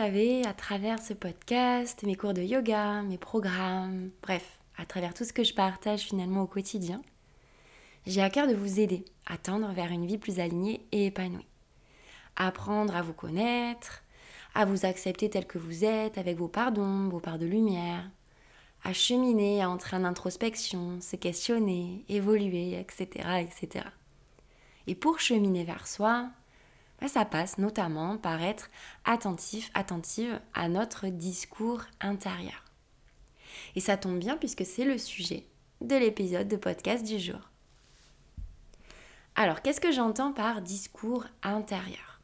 Savez, à travers ce podcast, mes cours de yoga, mes programmes, bref, à travers tout ce que je partage finalement au quotidien, j'ai à cœur de vous aider à tendre vers une vie plus alignée et épanouie. Apprendre à vous connaître, à vous accepter tel que vous êtes, avec vos parts d'ombre, vos parts de lumière, à cheminer, à entrer en introspection, se questionner, évoluer, etc. etc. Et pour cheminer vers soi, ça passe notamment par être attentif, attentive à notre discours intérieur. Et ça tombe bien puisque c'est le sujet de l'épisode de podcast du jour. Alors, qu'est-ce que j'entends par discours intérieur?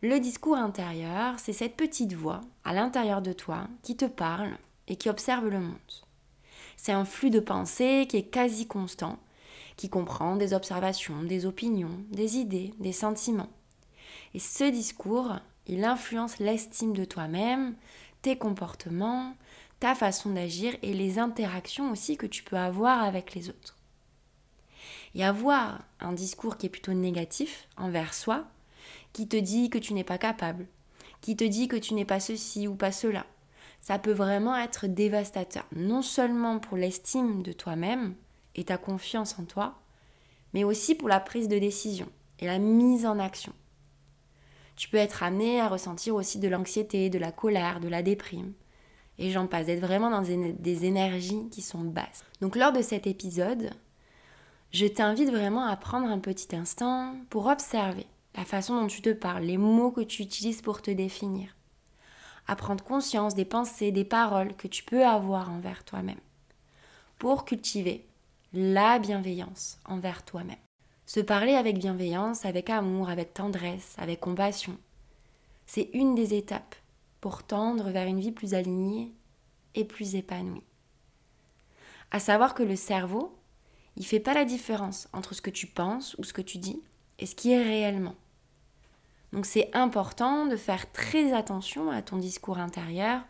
Le discours intérieur, c'est cette petite voix à l'intérieur de toi qui te parle et qui observe le monde. C'est un flux de pensée qui est quasi constant, qui comprend des observations, des opinions, des idées, des sentiments. Et ce discours, il influence l'estime de toi-même, tes comportements, ta façon d'agir et les interactions aussi que tu peux avoir avec les autres. Et avoir un discours qui est plutôt négatif envers soi, qui te dit que tu n'es pas capable, qui te dit que tu n'es pas ceci ou pas cela, ça peut vraiment être dévastateur, non seulement pour l'estime de toi-même et ta confiance en toi, mais aussi pour la prise de décision et la mise en action. Tu peux être amené à ressentir aussi de l'anxiété, de la colère, de la déprime. Et j'en passe, d'être vraiment dans des énergies qui sont basses. Donc lors de cet épisode, je t'invite vraiment à prendre un petit instant pour observer la façon dont tu te parles, les mots que tu utilises pour te définir à prendre conscience des pensées, des paroles que tu peux avoir envers toi-même, pour cultiver la bienveillance envers toi-même. Se parler avec bienveillance, avec amour, avec tendresse, avec compassion, c'est une des étapes pour tendre vers une vie plus alignée et plus épanouie. À savoir que le cerveau, il fait pas la différence entre ce que tu penses ou ce que tu dis et ce qui est réellement. Donc c'est important de faire très attention à ton discours intérieur,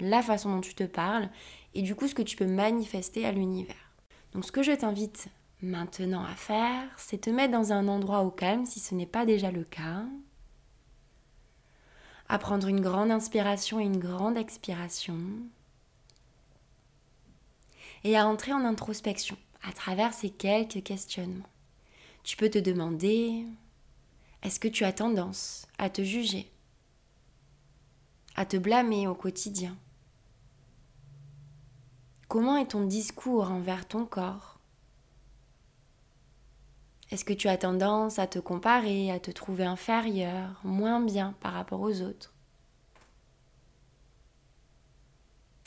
la façon dont tu te parles et du coup ce que tu peux manifester à l'univers. Donc ce que je t'invite maintenant à faire, c'est te mettre dans un endroit au calme si ce n'est pas déjà le cas. À prendre une grande inspiration et une grande expiration. Et à entrer en introspection à travers ces quelques questionnements. Tu peux te demander est-ce que tu as tendance à te juger, à te blâmer au quotidien? Comment est ton discours envers ton corps? Est-ce que tu as tendance à te comparer, à te trouver inférieur, moins bien par rapport aux autres?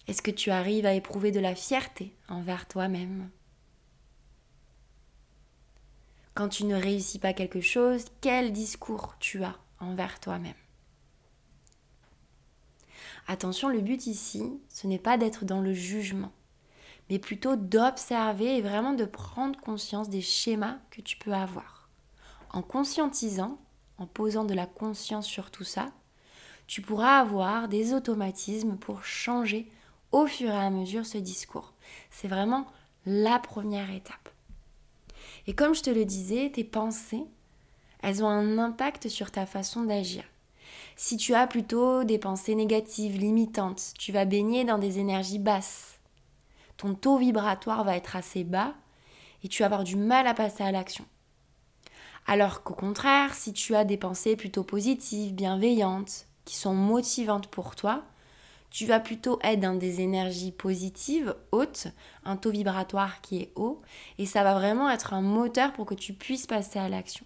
Est-ce que tu arrives à éprouver de la fierté envers toi-même? Quand tu ne réussis pas quelque chose, quel discours tu as envers toi-même? Attention, le but ici, ce n'est pas d'être dans le jugement, mais plutôt d'observer et vraiment de prendre conscience des schémas que tu peux avoir. En conscientisant, en posant de la conscience sur tout ça, tu pourras avoir des automatismes pour changer au fur et à mesure ce discours. C'est vraiment la première étape. Et comme je te le disais, tes pensées, elles ont un impact sur ta façon d'agir. Si tu as plutôt des pensées négatives, limitantes, tu vas baigner dans des énergies basses. Ton taux vibratoire va être assez bas et tu vas avoir du mal à passer à l'action. Alors qu'au contraire, si tu as des pensées plutôt positives, bienveillantes, qui sont motivantes pour toi, tu vas plutôt être dans des énergies positives, hautes, un taux vibratoire qui est haut, et ça va vraiment être un moteur pour que tu puisses passer à l'action.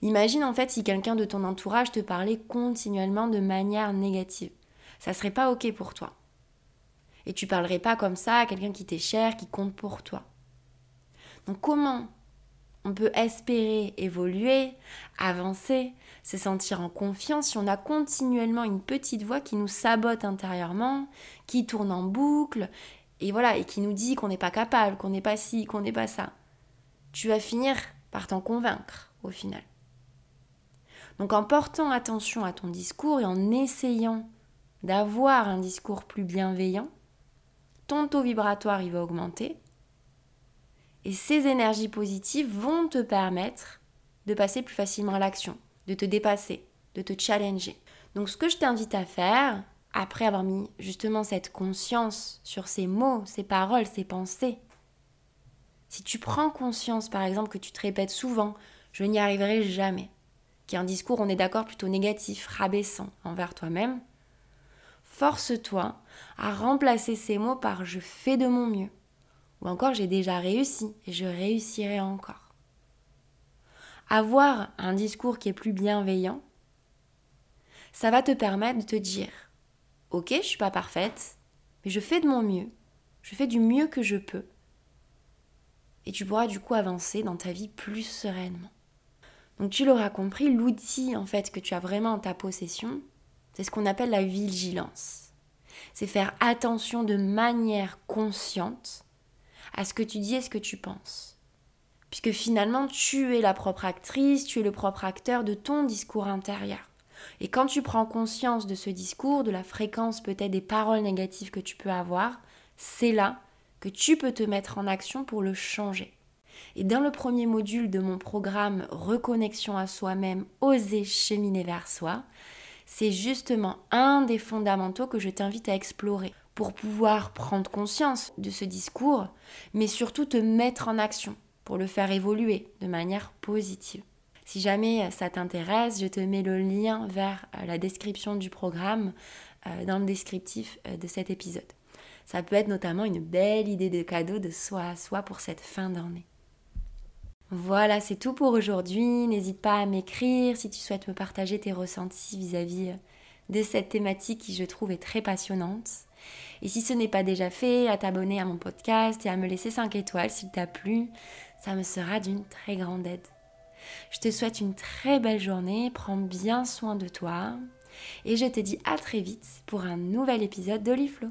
Imagine en fait si quelqu'un de ton entourage te parlait continuellement de manière négative. Ça serait pas ok pour toi. Et tu parlerais pas comme ça à quelqu'un qui t'est cher, qui compte pour toi. Donc comment On peut espérer évoluer, avancer, se sentir en confiance si on a continuellement une petite voix qui nous sabote intérieurement, qui tourne en boucle, et voilà, et qui nous dit qu'on n'est pas capable, qu'on n'est pas ci, qu'on n'est pas ça. Tu vas finir par t'en convaincre au final. Donc en portant attention à ton discours et en essayant d'avoir un discours plus bienveillant, ton taux vibratoire il va augmenter et ces énergies positives vont te permettre de passer plus facilement à l'action, de te dépasser, de te challenger. Donc ce que je t'invite à faire, après avoir mis justement cette conscience sur ces mots, ces paroles, ces pensées, si tu prends conscience par exemple que tu te répètes souvent, je n'y arriverai jamais, qui est un discours, on est d'accord, plutôt négatif, rabaissant envers toi-même, force-toi à remplacer ces mots par je fais de mon mieux. Ou encore j'ai déjà réussi et je réussirai encore. Avoir un discours qui est plus bienveillant, ça va te permettre de te dire Ok, je suis pas parfaite, mais je fais de mon mieux. Je fais du mieux que je peux. Et tu pourras du coup avancer dans ta vie plus sereinement. Donc tu l'auras compris, l'outil en fait que tu as vraiment en ta possession, c'est ce qu'on appelle la vigilance. C'est faire attention de manière consciente à ce que tu dis et ce que tu penses. Puisque finalement, tu es la propre actrice, tu es le propre acteur de ton discours intérieur. Et quand tu prends conscience de ce discours, de la fréquence peut-être des paroles négatives que tu peux avoir, c'est là que tu peux te mettre en action pour le changer. Et dans le premier module de mon programme Reconnexion à soi-même, oser cheminer vers soi, c'est justement un des fondamentaux que je t'invite à explorer pour pouvoir prendre conscience de ce discours, mais surtout te mettre en action pour le faire évoluer de manière positive. Si jamais ça t'intéresse, je te mets le lien vers euh, la description du programme euh, dans le descriptif euh, de cet épisode. Ça peut être notamment une belle idée de cadeau de soi à soi pour cette fin d'année. Voilà, c'est tout pour aujourd'hui. N'hésite pas à m'écrire si tu souhaites me partager tes ressentis vis-à-vis de cette thématique qui je trouve est très passionnante. Et si ce n'est pas déjà fait, à t'abonner à mon podcast et à me laisser 5 étoiles s'il t'a plu, ça me sera d'une très grande aide. Je te souhaite une très belle journée, prends bien soin de toi et je te dis à très vite pour un nouvel épisode d'Oliflo.